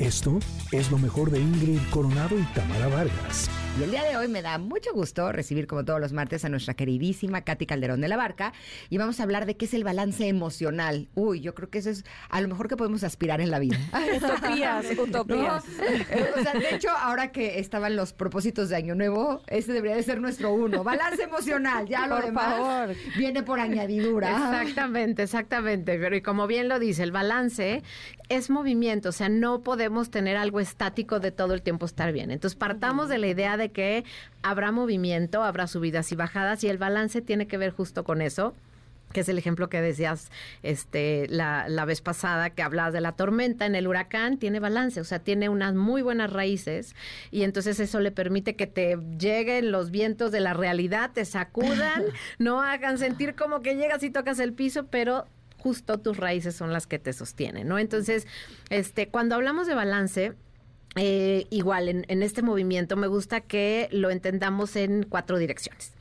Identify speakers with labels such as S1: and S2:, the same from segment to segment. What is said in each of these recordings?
S1: Esto es lo mejor de Ingrid Coronado y Tamara Vargas.
S2: Y el día de hoy me da mucho gusto recibir, como todos los martes, a nuestra queridísima Katy Calderón de la Barca. Y vamos a hablar de qué es el balance emocional. Uy, yo creo que eso es a lo mejor que podemos aspirar en la vida.
S3: utopías, utopías.
S2: O sea, de hecho, ahora que estaban los propósitos de Año Nuevo, ese debería de ser nuestro uno. Balance emocional, ya lo
S3: por
S2: demás
S3: favor.
S2: viene por añadidura.
S4: Exactamente, exactamente. Pero y como bien lo dice, el balance es movimiento, o sea, no podemos tener algo estático de todo el tiempo estar bien. Entonces, partamos de la idea de que habrá movimiento, habrá subidas y bajadas y el balance tiene que ver justo con eso que es el ejemplo que decías este, la, la, vez pasada, que hablabas de la tormenta en el huracán, tiene balance, o sea, tiene unas muy buenas raíces y entonces eso le permite que te lleguen los vientos de la realidad, te sacudan, no hagan sentir como que llegas y tocas el piso, pero justo tus raíces son las que te sostienen, ¿no? Entonces, este, cuando hablamos de balance, eh, igual en, este movimiento me gusta que lo entendamos en cuatro direcciones.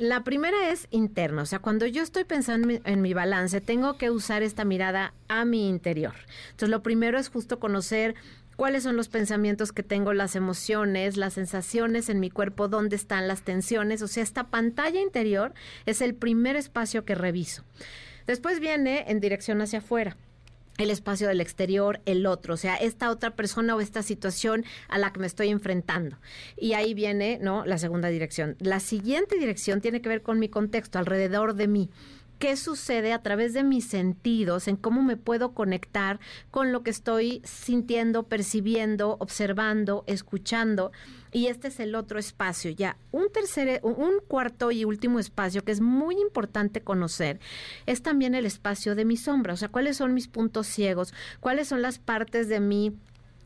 S4: La primera es interna, o sea, cuando yo estoy pensando en mi, en mi, balance, tengo que usar esta mirada a mi interior. Entonces, lo primero es justo conocer cuáles son los pensamientos que tengo, las emociones, las sensaciones en mi cuerpo, dónde están las tensiones. O sea, esta pantalla interior es el primer espacio que reviso. Después viene en dirección hacia afuera el espacio del exterior, el otro, o sea, esta otra persona o esta situación a la que me estoy enfrentando. Y ahí viene, ¿no? La segunda dirección. La siguiente dirección tiene que ver con mi contexto, alrededor de mí qué sucede a través de mis sentidos, en cómo me puedo conectar con lo que estoy sintiendo, percibiendo, observando, escuchando. Y este es el otro espacio. Ya un tercer, un cuarto y último espacio que es muy importante conocer es también el espacio de mi sombra. O sea, cuáles son mis puntos ciegos, cuáles son las partes de mí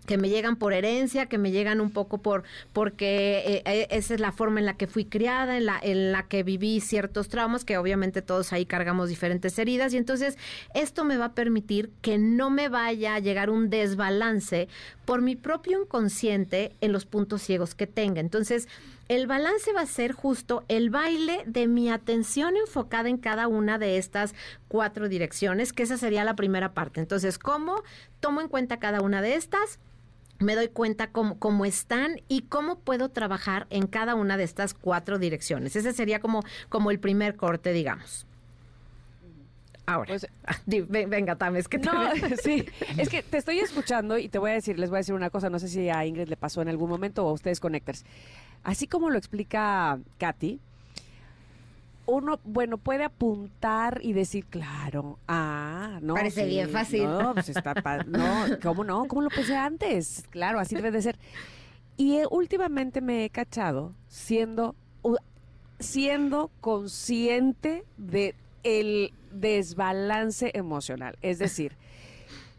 S4: que me llegan por herencia, que me llegan un poco por porque eh, esa es la forma en la que fui criada, en la en la que viví ciertos traumas, que obviamente todos ahí cargamos diferentes heridas y entonces esto me va a permitir que no me vaya a llegar un desbalance por mi propio inconsciente en los puntos ciegos que tenga. Entonces, el balance va a ser justo el baile de mi atención enfocada en cada una de estas cuatro direcciones, que esa sería la primera parte. Entonces, ¿cómo tomo en cuenta cada una de estas? Me doy cuenta cómo, cómo, están y cómo puedo trabajar en cada una de estas cuatro direcciones. Ese sería como, como el primer corte, digamos. Ahora, pues, venga, Tam, es que te
S3: no, sí, es que te estoy escuchando y te voy a decir, les voy a decir una cosa, no sé si a Ingrid le pasó en algún momento o a ustedes Connectors. Así como lo explica Katy, uno, bueno, puede apuntar y decir, claro, ah, no.
S2: Parece
S3: sí,
S2: bien fácil.
S3: No, pues está, no, ¿cómo no? ¿Cómo lo pensé antes? Claro, así debe de ser. Y eh, últimamente me he cachado siendo, siendo consciente de el desbalance emocional. Es decir,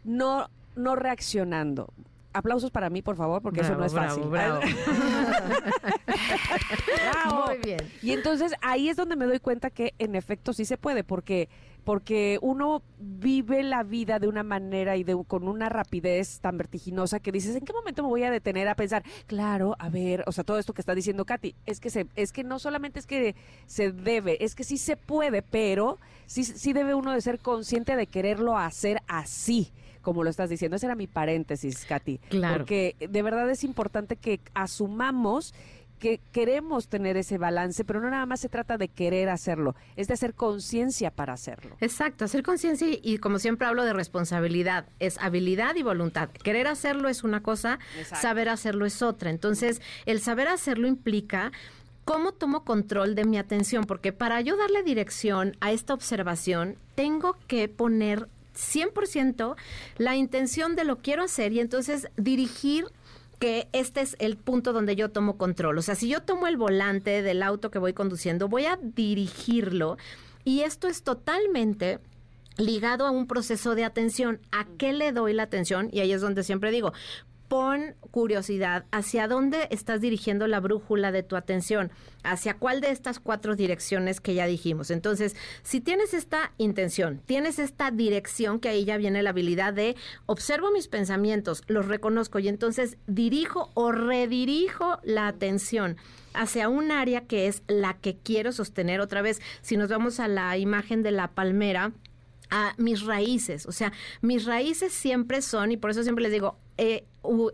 S3: no, no reaccionando aplausos para mí, por favor, porque
S4: bravo,
S3: eso no es
S4: bravo,
S3: fácil.
S4: Bravo.
S3: bravo.
S4: Muy bien.
S3: Y entonces ahí es donde me doy cuenta que en efecto sí se puede, porque porque uno vive la vida de una manera y de, con una rapidez tan vertiginosa que dices, ¿en qué momento me voy a detener a pensar? Claro, a ver, o sea, todo esto que está diciendo Katy, es que se, es que no solamente es que se debe, es que sí se puede, pero sí, sí debe uno de ser consciente de quererlo hacer así como lo estás diciendo. Ese era mi paréntesis, Katy.
S4: Claro.
S3: Porque de verdad es importante que asumamos que queremos tener ese balance, pero no nada más se trata de querer hacerlo, es de hacer conciencia para hacerlo.
S4: Exacto, hacer conciencia y, como siempre hablo de responsabilidad, es habilidad y voluntad. Querer hacerlo es una cosa, Exacto. saber hacerlo es otra. Entonces, el saber hacerlo implica ¿Cómo tomo control de mi atención? Porque para yo darle dirección a esta observación, tengo que poner 100% la intención de lo quiero hacer y entonces dirigir que este es el punto donde yo tomo control. O sea, si yo tomo el volante del auto que voy conduciendo, voy a dirigirlo y esto es totalmente ligado a un proceso de atención. ¿A qué le doy la atención? Y ahí es donde siempre digo, pon curiosidad hacia dónde estás dirigiendo la brújula de tu atención, hacia cuál de estas cuatro direcciones que ya dijimos. Entonces, si tienes esta intención, tienes esta dirección, que ahí ya viene la habilidad de observo mis pensamientos, los reconozco y entonces dirijo o redirijo la atención hacia un área que es la que quiero sostener. Otra vez, si nos vamos a la imagen de la palmera, a mis raíces. O sea, mis raíces siempre son, y por eso siempre les digo, eh,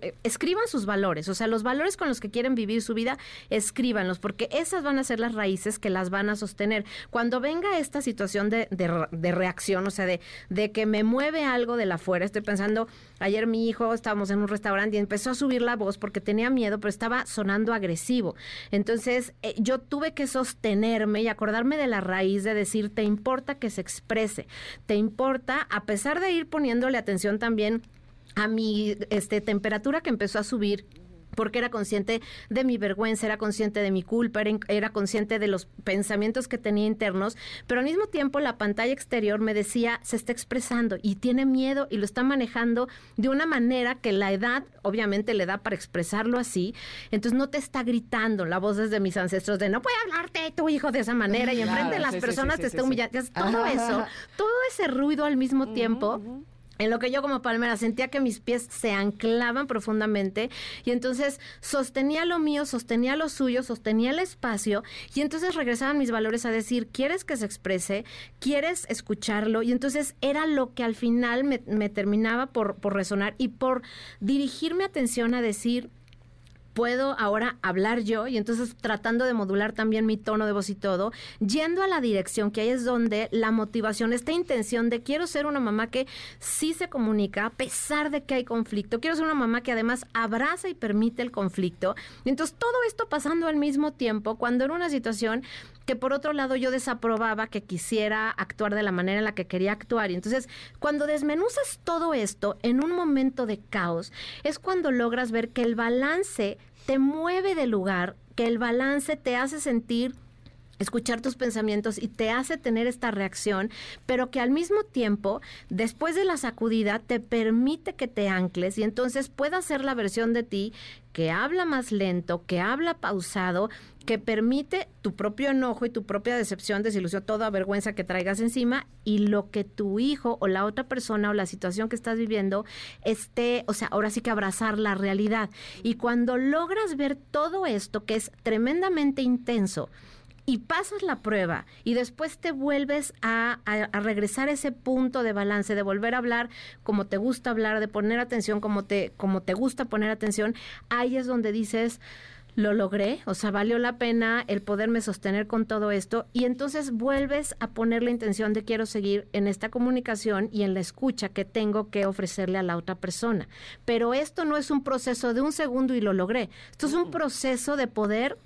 S4: eh, escriban sus valores, o sea, los valores con los que quieren vivir su vida, escríbanlos, porque esas van a ser las raíces que las van a sostener. Cuando venga esta situación de, de re- de reacción, o sea, de, de que me mueve algo de la afuera, estoy pensando, ayer mi hijo, estábamos en un restaurante y empezó a subir la voz porque tenía miedo, pero estaba sonando agresivo. Entonces, eh, yo tuve que sostenerme y acordarme de la raíz de decir, te importa que se exprese, te importa, a pesar de ir poniéndole atención también a mi este, temperatura que empezó a subir porque era consciente de mi vergüenza, era consciente de mi culpa, era, era consciente de los pensamientos que tenía internos, pero al mismo tiempo la pantalla exterior me decía, se está expresando y tiene miedo y lo está manejando de una manera que la edad obviamente le da para expresarlo así, entonces no te está gritando la voz desde mis ancestros de no puede hablarte tu hijo de esa manera y
S3: Claro,
S4: enfrente de las
S3: sí,
S4: personas
S3: sí,
S4: te está humillando, todo eso, todo ese ruido al mismo tiempo. En lo que yo como palmera sentía que mis pies se anclaban profundamente y entonces sostenía lo mío, sostenía lo suyo, sostenía el espacio y entonces regresaban mis valores a decir, ¿quieres que se exprese? ¿Quieres escucharlo? Y entonces era lo que al final me, terminaba por, por resonar y por dirigirme atención a decir, puedo ahora hablar yo y entonces tratando de modular también mi tono de voz y todo, yendo a la dirección que ahí es donde la motivación, esta intención de quiero ser una mamá que sí se comunica a pesar de que hay conflicto, quiero ser una mamá que además abraza y permite el conflicto. Y entonces todo esto pasando al mismo tiempo cuando era una situación que por otro lado yo desaprobaba que quisiera actuar de la manera en la que quería actuar. Y entonces, cuando desmenuzas todo esto en un momento de caos, es cuando logras ver que el balance te mueve de lugar, que el balance te hace sentir escuchar tus pensamientos y te hace tener esta reacción, pero que al mismo tiempo, después de la sacudida, te permite que te ancles y entonces puedas ser la versión de ti que habla más lento, que habla pausado, que permite tu propio enojo y tu propia decepción, desilusión, toda vergüenza que traigas encima y lo que tu hijo o la otra persona o la situación que estás viviendo esté, o sea, ahora sí que abrazar la realidad. Y cuando logras ver todo esto que es tremendamente intenso, y pasas la prueba y después te vuelves a, a- a regresar a ese punto de balance, de volver a hablar como te gusta hablar, de poner atención como te, como te gusta poner atención, ahí es donde dices, lo logré, o sea, valió la pena el poderme sostener con todo esto y entonces vuelves a poner la intención de quiero seguir en esta comunicación y en la escucha que tengo que ofrecerle a la otra persona. Pero esto no es un proceso de un segundo y lo logré, esto es un proceso de poder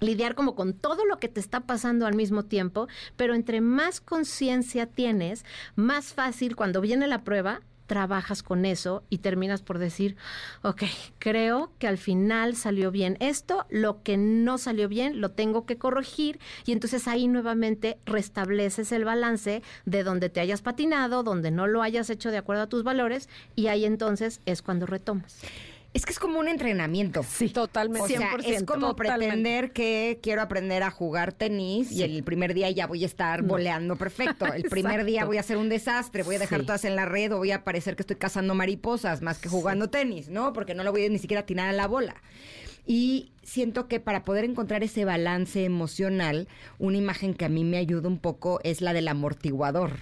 S4: lidiar como con todo lo que te está pasando al mismo tiempo, pero entre más conciencia tienes, más fácil cuando viene la prueba, trabajas con eso y terminas por decir, ok, creo que al final salió bien esto, lo que no salió bien lo tengo que corregir y entonces ahí nuevamente restableces el balance de donde te hayas patinado, donde no lo hayas hecho de acuerdo a tus valores y ahí entonces es cuando retomas.
S2: Es que es como un entrenamiento.
S3: Sí, totalmente.
S2: O sea, es
S3: 100%,
S2: como
S3: totalmente.
S2: pretender que quiero aprender a jugar tenis y el primer día ya voy a estar voleando perfecto. El primer día voy a hacer un desastre, voy a dejar
S4: Sí.
S2: todas en la red o voy a parecer que estoy cazando mariposas más que jugando tenis, ¿no? Porque no lo voy a ni siquiera atinar a la bola. Y siento que para poder encontrar ese balance emocional, una imagen que a mí me ayuda un poco es la del amortiguador,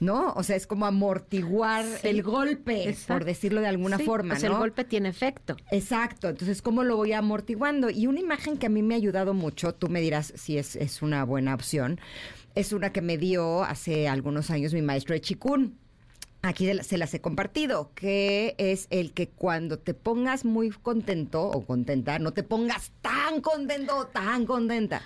S2: ¿no? O sea, es como amortiguar
S4: Sí.
S2: el golpe,
S4: Exacto.
S2: por decirlo de alguna
S4: Sí,
S2: forma,
S4: o sea,
S2: ¿no?
S4: el golpe tiene efecto.
S2: Exacto, entonces, ¿cómo lo voy amortiguando? Y una imagen que a mí me ha ayudado mucho, tú me dirás si es, es una buena opción, es una que me dio hace algunos años mi maestro de Chikun. Aquí se las he compartido, que es el que cuando te pongas muy contento o contenta, no te pongas tan contento o tan contenta.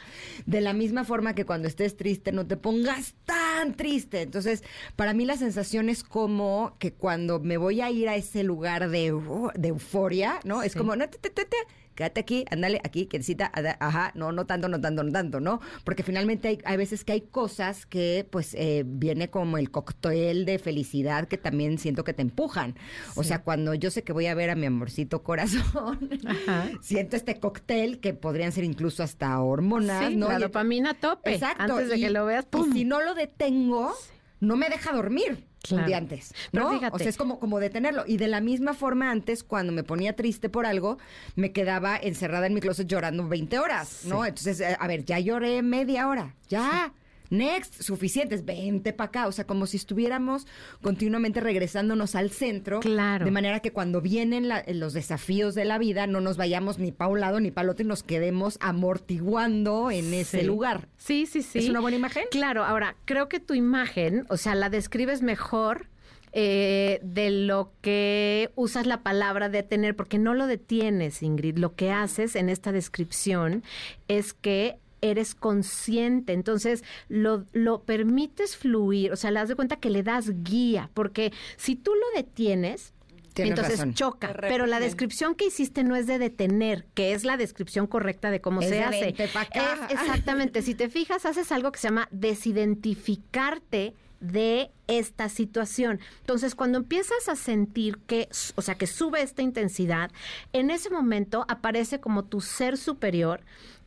S2: De la misma forma que cuando estés triste, no te pongas tan triste. Entonces, para mí la sensación es como que cuando me voy a ir a ese lugar de, de euforia, ¿no? Es como, no, te, te, te, te, quédate aquí, ándale aquí, ada- ajá, no, no tanto, no tanto, no tanto, ¿no? Porque finalmente hay, hay veces que hay cosas que, pues, eh, viene como el cóctel de felicidad que también siento que te empujan. O sea, cuando yo sé que voy a ver a mi amorcito corazón,
S4: Ajá.
S2: siento este cóctel que podrían ser incluso hasta hormonas,
S4: Sí,
S2: ¿no?
S4: la
S2: Y-
S4: dopamina tope.
S2: Exacto.
S4: Antes de
S2: y-
S4: que lo veas,
S2: y
S4: ¡pum!
S2: si no lo detengo, no me deja dormir
S4: Claro.
S2: un día antes.
S4: Pero
S2: ¿no?
S4: fíjate.
S2: O sea, es como, como detenerlo. Y de la misma forma, antes, cuando me ponía triste por algo, me quedaba encerrada en mi closet llorando 20 horas, ¿no? Entonces, eh, a ver, ya lloré media hora, ya. Next, suficientes, vente para acá. O sea, como si estuviéramos continuamente regresándonos al centro.
S4: Claro.
S2: De manera que cuando vienen la- los desafíos de la vida, no nos vayamos ni para un lado ni para el otro y nos quedemos amortiguando en ese lugar.
S4: Sí, sí, sí.
S2: ¿Es una buena imagen?
S4: Claro, ahora, creo que tu imagen, o sea, la describes mejor eh, de lo que usas la palabra detener, porque no lo detienes, Ingrid. Lo que haces en esta descripción es que eres consciente, entonces lo, lo permites fluir, o sea, le das de cuenta que le das guía, porque si tú lo detienes,
S2: Tienes
S4: entonces
S2: razón.
S4: choca, pero la descripción que hiciste no es de detener, que es la descripción correcta de cómo
S2: Es
S4: se
S2: de
S4: hace. Es exactamente, si te fijas, haces algo que se llama desidentificarte de esta situación. Entonces, cuando empiezas a sentir que, o sea, que sube esta intensidad, en ese momento aparece como tu ser superior,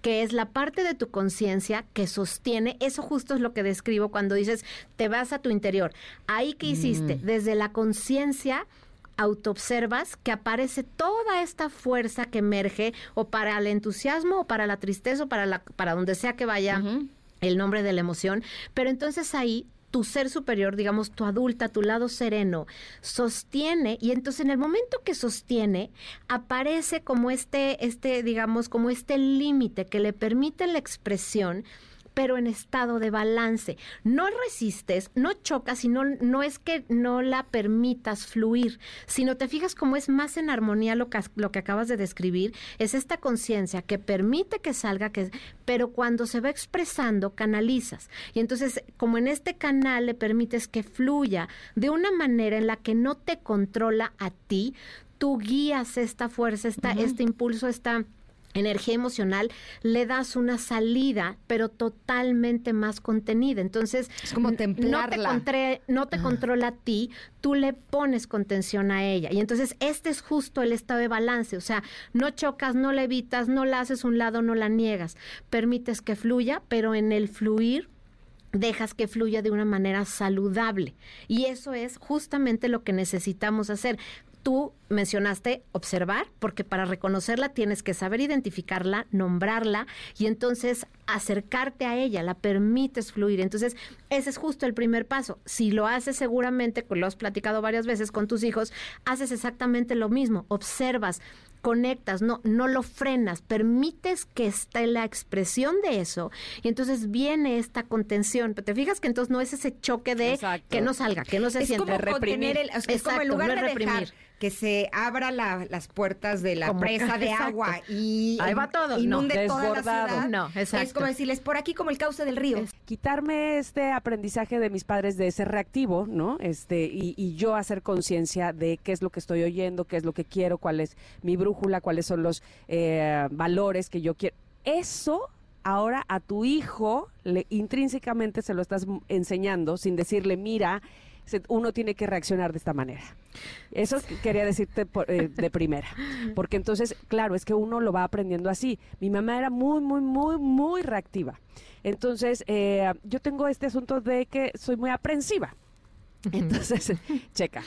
S4: que es la parte de tu conciencia que sostiene, eso justo es lo que describo cuando dices, te vas a tu interior. Ahí que hiciste, desde la conciencia autoobservas que aparece toda esta fuerza que emerge o para el entusiasmo o para la tristeza o para la para donde sea que vaya el nombre de la emoción, pero entonces ahí tu ser superior, digamos tu adulta, tu lado sereno, sostiene y entonces en el momento que sostiene aparece como este este digamos como este límite que le permite la expresión pero en estado de balance. No resistes, no chocas, sino no es que no la permitas fluir, sino te fijas cómo es más en armonía lo que, lo que acabas de describir, es esta conciencia que permite que salga, que, pero cuando se va expresando, canalizas. Y entonces, como en este canal le permites que fluya de una manera en la que no te controla a ti, tú guías esta fuerza, esta, este impulso, esta energía emocional, le das una salida, pero totalmente más contenida. Entonces,
S2: Es como
S4: n- no te, no controla a ti, tú le pones contención a ella. Y entonces, este es justo el estado de balance. O sea, no chocas, no la evitas, no la haces un lado, no la niegas. Permites que fluya, pero en el fluir dejas que fluya de una manera saludable. Y eso es justamente lo que necesitamos hacer. Tú mencionaste observar, porque para reconocerla tienes que saber identificarla, nombrarla y entonces acercarte a ella, la permites fluir. Entonces, ese es justo el primer paso. Si lo haces seguramente, lo has platicado varias veces con tus hijos, haces exactamente lo mismo, observas, conectas, no, no lo frenas, permites que esté la expresión de eso y entonces viene esta contención. Pero te fijas que entonces no es ese choque de
S3: Exacto.
S4: que no salga, que no se
S2: es
S4: siente.
S2: como contener el, es como en
S4: Exacto,
S2: lugar
S4: no es
S2: de
S4: reprimir.
S2: dejar que se abra la- las puertas de la
S4: Como-
S2: presa de
S4: exacto.
S2: agua y
S4: Ahí va todo,
S2: inunde
S3: no.
S2: toda la ciudad.
S4: No.
S2: Es como decirles por aquí como el cauce del río.
S3: quitarme este aprendizaje de mis padres de ser reactivo, ¿no? Este, y, y yo hacer conciencia de qué es lo que estoy oyendo, qué es lo que quiero, cuál es mi brújula, cuáles son los eh, valores que yo quiero. Eso ahora a tu hijo le, intrínsecamente se lo estás enseñando sin decirle, mira, uno tiene que reaccionar de esta manera. Eso que- quería decirte por- eh, de primera. Porque entonces, claro, es que uno lo va aprendiendo así. Mi mamá era muy, muy, muy, muy reactiva. Entonces, eh, yo tengo este asunto de que soy muy aprensiva. Entonces, checa.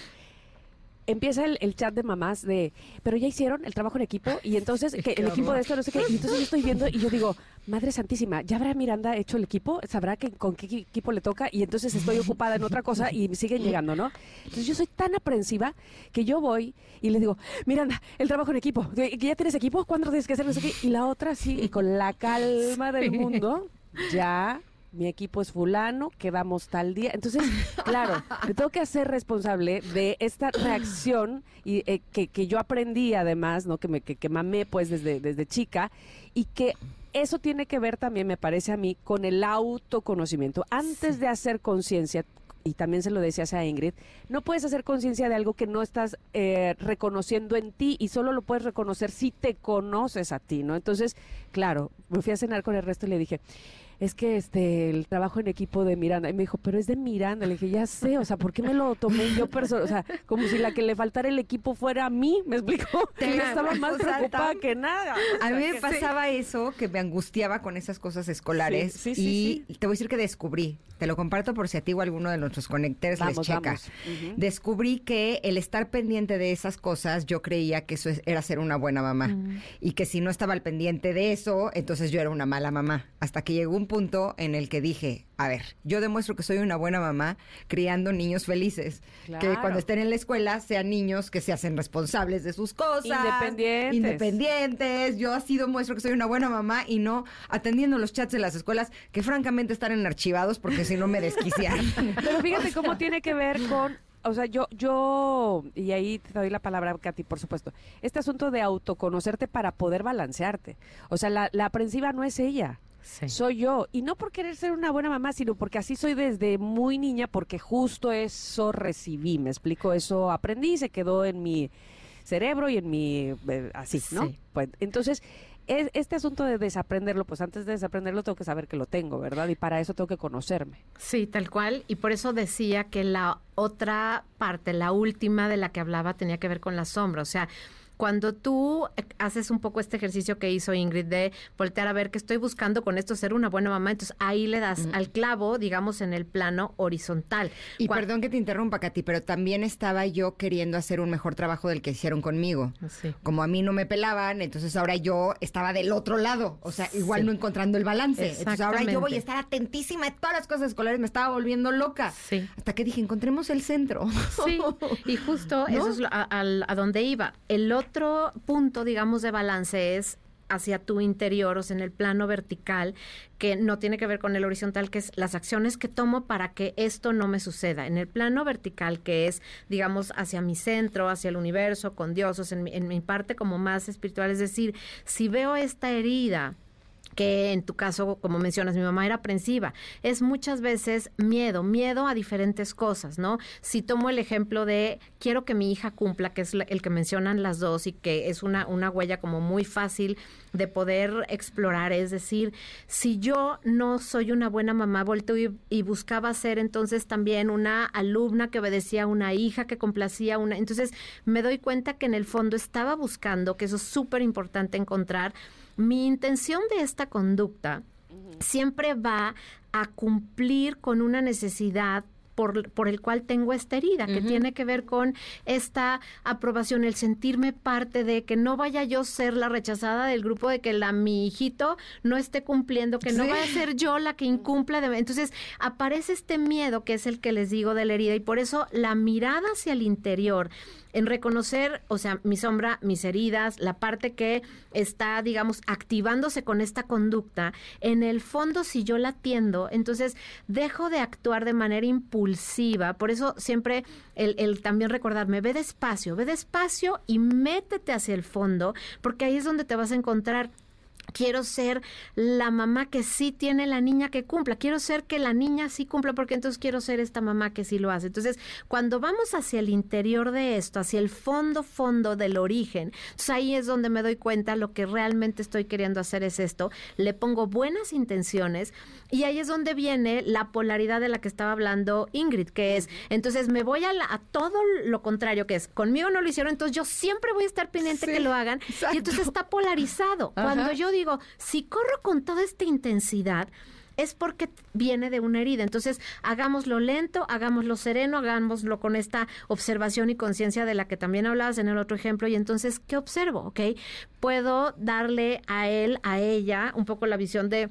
S3: Empieza el, el chat de mamás de, pero ya hicieron el trabajo en equipo y entonces que el equipo de esto no sé qué. Y entonces yo estoy viendo y yo digo, Madre Santísima, ¿ya habrá Miranda hecho el equipo? ¿Sabrá que, con qué equi- equipo le toca? Y entonces estoy ocupada en otra cosa y me siguen llegando, ¿no? Entonces yo soy tan aprensiva que yo voy y le digo, Miranda, el trabajo en equipo, ¿que ya tienes equipo? ¿Cuándo tienes que hacer no sé qué? Y la otra sí, y con la calma del mundo, ya mi equipo es fulano, quedamos tal día. Entonces, claro, me tengo que hacer responsable de esta reacción y eh, que, que yo aprendí además, ¿no? Que me que, que mamé pues desde, desde chica y que eso tiene que ver también, me parece a mí, con el autoconocimiento. Antes de hacer conciencia, y también se lo decías a Ingrid, no puedes hacer conciencia de algo que no estás eh, reconociendo en ti y solo lo puedes reconocer si te conoces a ti, ¿no? Entonces, claro, me fui a cenar con el resto y le dije, es que este el trabajo en equipo de Miranda y me dijo pero es de Miranda le dije ya sé o sea por qué me lo tomé yo perso o sea como si la que le faltara el equipo fuera a mí me explicó
S2: Te-
S3: yo estaba más
S2: o sea,
S3: preocupada que nada O
S2: A mí me pasaba eso, que me angustiaba con esas cosas escolares.
S3: Sí, sí,
S2: y te voy a decir que descubrí, te lo comparto por si a ti o alguno de nuestros conectores les checa. Descubrí que el estar pendiente de esas cosas, yo creía que eso es- era ser una buena mamá. Y que si no estaba al pendiente de eso, entonces yo era una mala mamá. Hasta que llegó un punto en el que dije, a ver, yo demuestro que soy una buena mamá criando niños felices. Que
S3: Claro.
S2: cuando estén en la escuela sean niños que se hacen responsables de sus cosas.
S3: Independientes.
S2: Independientes. Yo así demuestro que soy una buena mamá y no atendiendo los chats de las escuelas que francamente están en archivados porque si no me desquician.
S3: Pero fíjate cómo tiene que ver con, o sea, yo, yo, y ahí te doy la palabra, Katy, por supuesto, este asunto de autoconocerte para poder balancearte. O sea, la, la aprensiva no es ella.
S4: Sí.
S3: Soy yo. Y no por querer ser una buena mamá, sino porque así soy desde muy niña, porque justo eso recibí. Me explico, eso aprendí, se quedó en mi cerebro y en mi. eh, así, ¿no?
S4: Sí.
S3: Pues, entonces, es- este asunto de desaprenderlo, pues antes de desaprenderlo tengo que saber que lo tengo, ¿verdad? Y para eso tengo que conocerme.
S4: Sí, tal cual. Y por eso decía que la otra parte, la última de la que hablaba, tenía que ver con la sombra. O sea, cuando tú eh, haces un poco este ejercicio que hizo Ingrid de voltear a ver que estoy buscando con esto ser una buena mamá, entonces ahí le das al clavo, digamos, en el plano horizontal.
S2: Y perdón que te interrumpa, Katy, pero también estaba yo queriendo hacer un mejor trabajo del que hicieron conmigo.
S4: Sí.
S2: Como a mí no me pelaban, entonces ahora yo estaba del otro lado, o sea, igual
S4: Sí.
S2: no encontrando el balance. Entonces ahora yo voy a estar atentísima de todas las cosas escolares, me estaba volviendo loca.
S4: Sí.
S2: Hasta que dije, encontremos el centro.
S4: Sí, y justo eso es lo- a, al- a donde iba. El otro punto, digamos, de balance es hacia tu interior, o sea, en el plano vertical, que no tiene que ver con el horizontal, que es las acciones que tomo para que esto no me suceda. En el plano vertical, que es, digamos, hacia mi centro, hacia el universo, con Dios, o sea, en mi, en mi parte como más espiritual, es decir, si veo esta herida, que en tu caso, como mencionas, mi mamá era aprensiva. Es muchas veces miedo, miedo a diferentes cosas, ¿no? Si tomo el ejemplo de quiero que mi hija cumpla, que es el que mencionan las dos y que es una, una huella como muy fácil de poder explorar, es decir, si yo no soy una buena mamá, volteo y, y buscaba ser entonces también una alumna que obedecía a una hija que complacía una, entonces me doy cuenta que en el fondo estaba buscando, que eso es súper importante encontrar, mi intención de esta conducta siempre va a cumplir con una necesidad por, por el cual tengo esta herida, que tiene que ver con esta aprobación, el sentirme parte de que no vaya yo a ser la rechazada del grupo, de que la mi hijito no esté cumpliendo, que no vaya a ser yo la que incumpla. De, entonces aparece este miedo que es el que les digo de la herida y por eso la mirada hacia el interior en reconocer, o sea, mi sombra, mis heridas, la parte que está, digamos, activándose con esta conducta, en el fondo si yo la atiendo, entonces dejo de actuar de manera impulsiva. Por eso siempre el, el también recordarme, ve despacio, ve despacio y métete hacia el fondo, porque ahí es donde te vas a encontrar Quiero ser la mamá que sí tiene la niña que cumpla. Quiero ser que la niña sí cumpla porque entonces quiero ser esta mamá que sí lo hace. Entonces, cuando vamos hacia el interior de esto, hacia el fondo, fondo del origen, entonces ahí es donde me doy cuenta lo que realmente estoy queriendo hacer es esto. Le pongo buenas intenciones y ahí es donde viene la polaridad de la que estaba hablando Ingrid, que es, entonces me voy a, la- a todo lo contrario, que es, conmigo no lo hicieron, entonces yo siempre voy a estar pendiente
S2: Sí,
S4: que lo hagan.
S2: exacto.
S4: Y entonces está polarizado. Cuando yo digo, si corro con toda esta intensidad, es porque viene de una herida. Entonces, hagámoslo lento, hagámoslo sereno, hagámoslo con esta observación y conciencia de la que también hablabas en el otro ejemplo. Y entonces, ¿qué observo? ¿Ok? Puedo darle a él, a ella, un poco la visión de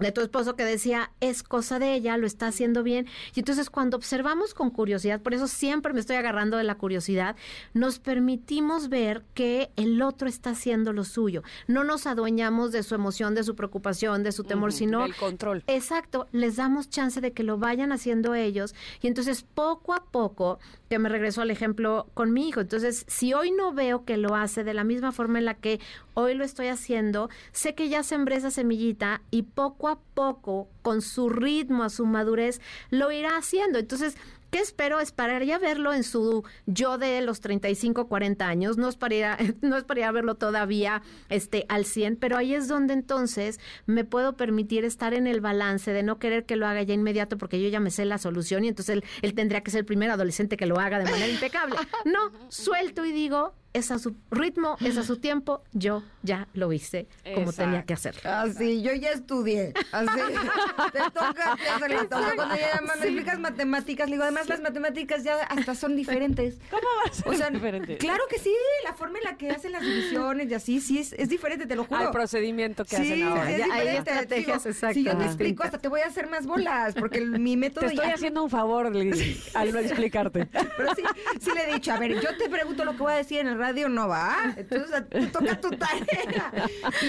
S4: de tu esposo que decía, es cosa de ella, lo está haciendo bien. Y entonces cuando observamos con curiosidad, por eso siempre me estoy agarrando de la curiosidad, nos permitimos ver que el otro está haciendo lo suyo. No nos adueñamos de su emoción, de su preocupación, de su temor, sino...
S3: del control.
S4: Exacto, les damos chance de que lo vayan haciendo ellos. Y entonces poco a poco, que me regreso al ejemplo con mi hijo, entonces si hoy no veo que lo hace de la misma forma en la que hoy lo estoy haciendo, sé que ya sembré esa semillita y poco a poco, con su ritmo, a su madurez, lo irá haciendo. Entonces, ¿Qué espero? Esperaría verlo en su yo de los 35, 40 años. No esperaría, no esperaría verlo todavía este, al 100, pero ahí es donde entonces me puedo permitir estar en el balance de no querer que lo haga ya inmediato porque yo ya me sé la solución y entonces él, él tendría que ser el primer adolescente que lo haga de manera impecable. No, suelto y digo, es a su ritmo, es a su tiempo, yo ya lo hice como
S3: Exacto.
S4: tenía que hacerlo.
S2: Así, yo ya estudié. Así, te toca hacerlo. O sea, cuando ella llama, me explicas matemáticas, le digo, además las matemáticas ya hasta son diferentes.
S3: ¿Cómo va a ser
S2: O sea,
S3: diferente?
S2: claro que sí, la forma en la que hacen las divisiones y así, sí, es, es diferente, te lo juro.
S3: Al procedimiento que
S2: Sí,
S3: hacen ahora.
S2: sí, es
S4: Ya hay
S2: diferente.
S4: estrategias
S2: Digo,
S4: exactas
S2: Si yo te explico, hasta te voy a hacer más bolas, porque el- mi método
S3: Te estoy
S2: ya-
S3: haciendo un favor Liz, al no explicarte.
S2: Pero sí, sí le he dicho, a ver, yo te pregunto lo que voy a decir en el radio, no va. Entonces, te toca tu tarea.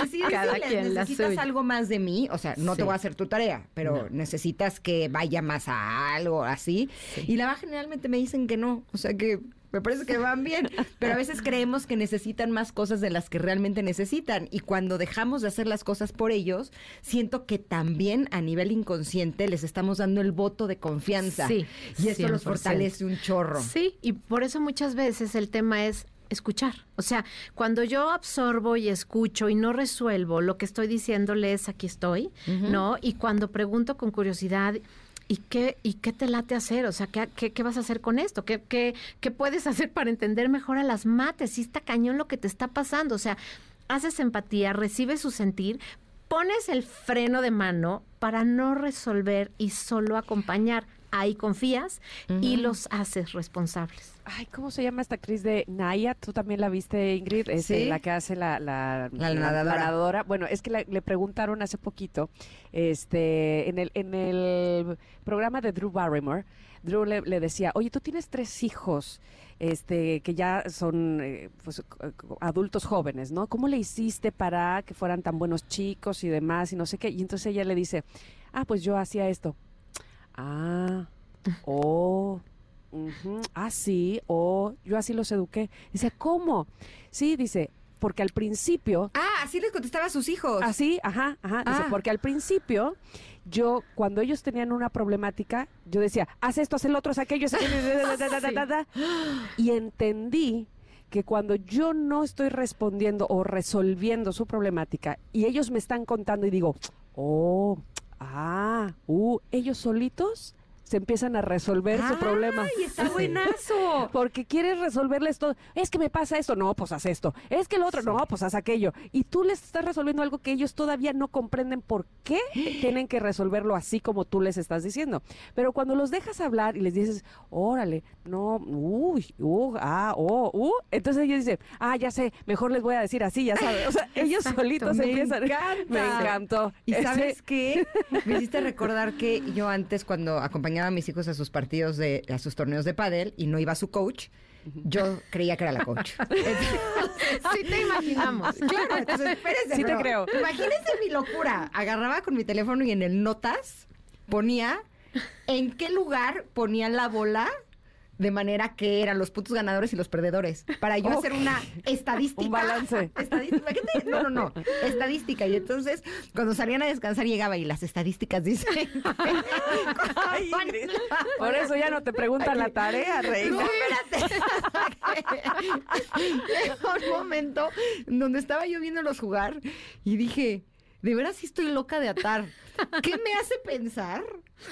S2: Y sí,
S4: Cada quien
S2: necesitas algo más de mí, o sea, no te voy a hacer tu tarea, pero necesitas que vaya más a algo así. Y la va generalmente me dicen que no, o sea que me parece que van bien, pero a veces creemos que necesitan más cosas de las que realmente necesitan y cuando dejamos de hacer las cosas por ellos, siento que también a nivel inconsciente les estamos dando el voto de confianza
S4: Sí,
S2: y eso los
S4: 100%.
S2: fortalece un chorro.
S4: Sí, y por eso muchas veces el tema es escuchar. O sea, cuando yo absorbo y escucho y no resuelvo, lo que estoy diciéndole es aquí estoy, ¿no? Y cuando pregunto con curiosidad, ¿y qué, y qué te late hacer? O sea, ¿qué, qué, qué vas a hacer con esto? ¿Qué, qué, ¿Qué puedes hacer para entender mejor a las mates? Si está cañón lo que te está pasando. O sea, haces empatía, recibes su sentir, pones el freno de mano para no resolver y solo acompañar. Ahí confías y los haces responsables.
S3: Ay, ¿cómo se llama esta actriz de Naya? ¿Tú también la viste, Ingrid? Este,
S2: Sí.
S3: La que hace la, la,
S2: La nadadora.
S3: nadadora. Bueno, es que la- le preguntaron hace poquito, este, en el, en el programa de Drew Barrymore, Drew le, le decía, oye, tú tienes tres hijos, este, que ya son eh, pues, adultos jóvenes, ¿no? ¿Cómo le hiciste para que fueran tan buenos chicos y demás y no sé qué? Y entonces ella le dice, ah, pues yo hacía esto. Ah, oh, ujú, ah, sí, oh, yo así los eduqué. Dice, ¿cómo? Sí, dice, porque al principio,
S2: Ah, así les contestaba a sus hijos.
S3: así, ajá, ajá, dice,
S2: Ah.
S3: porque al principio, yo, cuando ellos tenían una problemática, yo decía, haz esto, haz el otro, haz aquello, haz aquello, y entendí que cuando yo no estoy respondiendo o resolviendo su problemática y ellos me están contando y digo, oh, ah, uh, ellos solitos se empiezan a resolver su problema.
S2: ¡Ay, está buenazo!
S3: Porque quieres resolverles todo. Es que me pasa esto, no, pues haz esto. Es que el otro, no, pues haz aquello. Y tú les estás resolviendo algo que ellos todavía no comprenden por qué tienen que resolverlo así como tú les estás diciendo. Pero cuando los dejas hablar y les dices, órale, no, uy, uh, ah, oh, uh, entonces ellos dicen, ah, ya sé, mejor les voy a decir así, ya sabes. O sea, ellos
S4: Exacto,
S3: solitos
S2: me
S3: empiezan.
S2: encanta.
S3: Me encantó.
S2: ¿Y
S3: Ese-
S2: sabes qué? Me hiciste recordar que yo antes, cuando acompañaba a mis hijos a sus partidos de, a sus torneos de pádel y no iba su coach, yo creía que era la coach.
S4: Sí te imaginamos.
S2: Claro, entonces espérense.
S3: Sí te creo.
S2: Imagínense mi locura. Agarraba con mi teléfono y en el notas ponía en qué lugar ponía la bola de manera que eran los puntos ganadores y los perdedores. Para yo hacer una estadística.
S3: Un balance.
S2: Estadística. No, no, no. Estadística. Y entonces, cuando salían a descansar, llegaba y las estadísticas dicen.
S3: Ay, Por eso ya no te preguntan la tarea,
S2: No,
S3: reina.
S2: espérate. Un momento donde estaba yo viéndolos jugar y dije, de veras sí estoy loca de atar. ¿Qué me hace pensar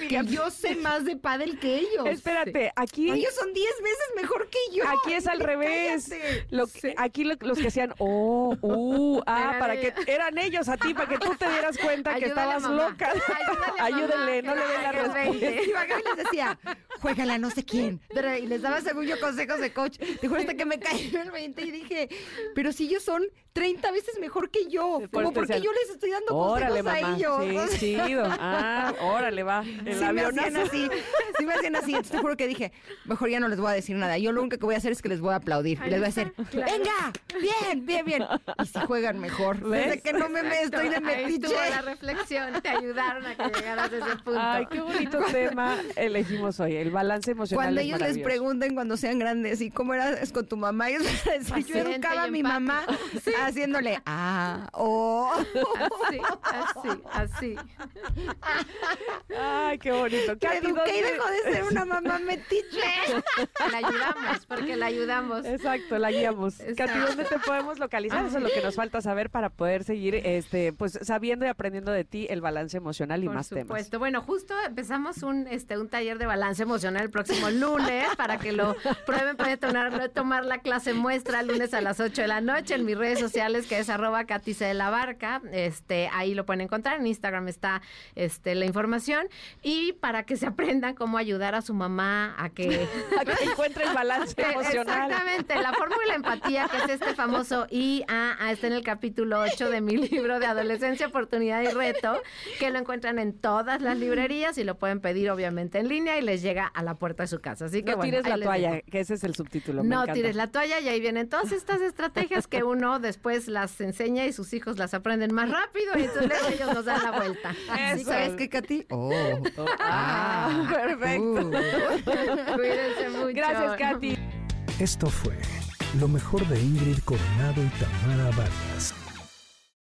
S2: que yo sé más de pádel que ellos?
S3: Espérate, aquí
S2: Ellos son 10 veces mejor que yo.
S3: Aquí es al revés.
S2: Cállate.
S3: Lo que- Aquí lo- los que hacían, oh, uh, ah, para que eran ellos a ti, para que tú te dieras cuenta que estabas
S4: mamá.
S3: loca.
S4: Ayúdale,
S3: Ayúdenle,
S4: mamá,
S3: no le den la respuesta.
S2: Y les decía, juégala no sé quién. Y les daba según yo consejos de coach. Te juro hasta que me cayó el 20 y dije, pero si ellos son 30 veces mejor que yo.
S3: Por
S2: Como porque yo les estoy dando
S3: Órale,
S2: consejos a ellos.
S3: Sí, chido. Ah, órale, va. El
S2: Sí me hacían
S3: avionazo.
S2: así, sí me hacían así. Entonces te juro que dije, mejor ya no les voy a decir nada. Yo lo único que voy a hacer es que les voy a aplaudir. Y les voy a decir, venga, bien, bien, bien. Y si juegan mejor.
S3: ¿Ves?
S2: Desde que no me, me estoy de
S4: Ahí
S2: metiche.
S4: estuvo la reflexión, te ayudaron a que llegaras a ese punto.
S3: Ay, qué bonito tema elegimos hoy. El balance emocional
S2: Cuando
S3: es
S2: ellos les pregunten cuando sean grandes y cómo eras con tu mamá, ellos van yo educaba a mi mamá haciéndole, ah, oh.
S4: Así, así, así.
S3: Ay, qué bonito.
S2: Que eduqué y
S3: ¿dónde-
S2: dejó de ser una mamá metiche.
S4: La ayudamos, porque la ayudamos.
S3: Exacto, la guiamos. Katy. ¿dónde te podemos localizar? Eso es lo que nos falta saber para poder seguir este, pues sabiendo y aprendiendo de ti el balance emocional y
S4: Por
S3: más
S4: supuesto. Bueno, justo empezamos un este un taller de balance emocional el próximo lunes para que lo prueben. Pueden tomar, tomar la clase muestra lunes a las 8 de la noche en mis redes sociales, que es arroba Katy C. de la Barca. Este, ahí lo pueden encontrar. En Instagram está este, la información. Y para que se aprendan cómo ayudar a su mamá a que
S3: temas. A que encuentre el balance emocional.
S4: Exactamente, la fórmula empatía, que es este famoso IAA, está en el capítulo 8 de mi libro de Adolescencia, Oportunidad y Reto, que lo encuentran en todas las librerías y lo pueden pedir obviamente en línea y les llega a la puerta de su casa. Así que
S3: No
S4: bueno,
S3: tires la toalla, que ese es el subtítulo. me
S4: No
S3: encanta.
S4: tires la toalla y ahí vienen todas estas estrategias que uno después las enseña y sus hijos las aprenden más rápido y entonces ellos nos dan la vuelta.
S2: ¿Sí
S3: Eso.
S2: ¿Sabes qué, Katy? Oh.
S3: Ah, perfecto.
S2: Uh.
S4: Cuídense mucho.
S3: Gracias, Katy.
S1: Esto fue lo mejor de Ingrid Coronado y Tamara Vargas.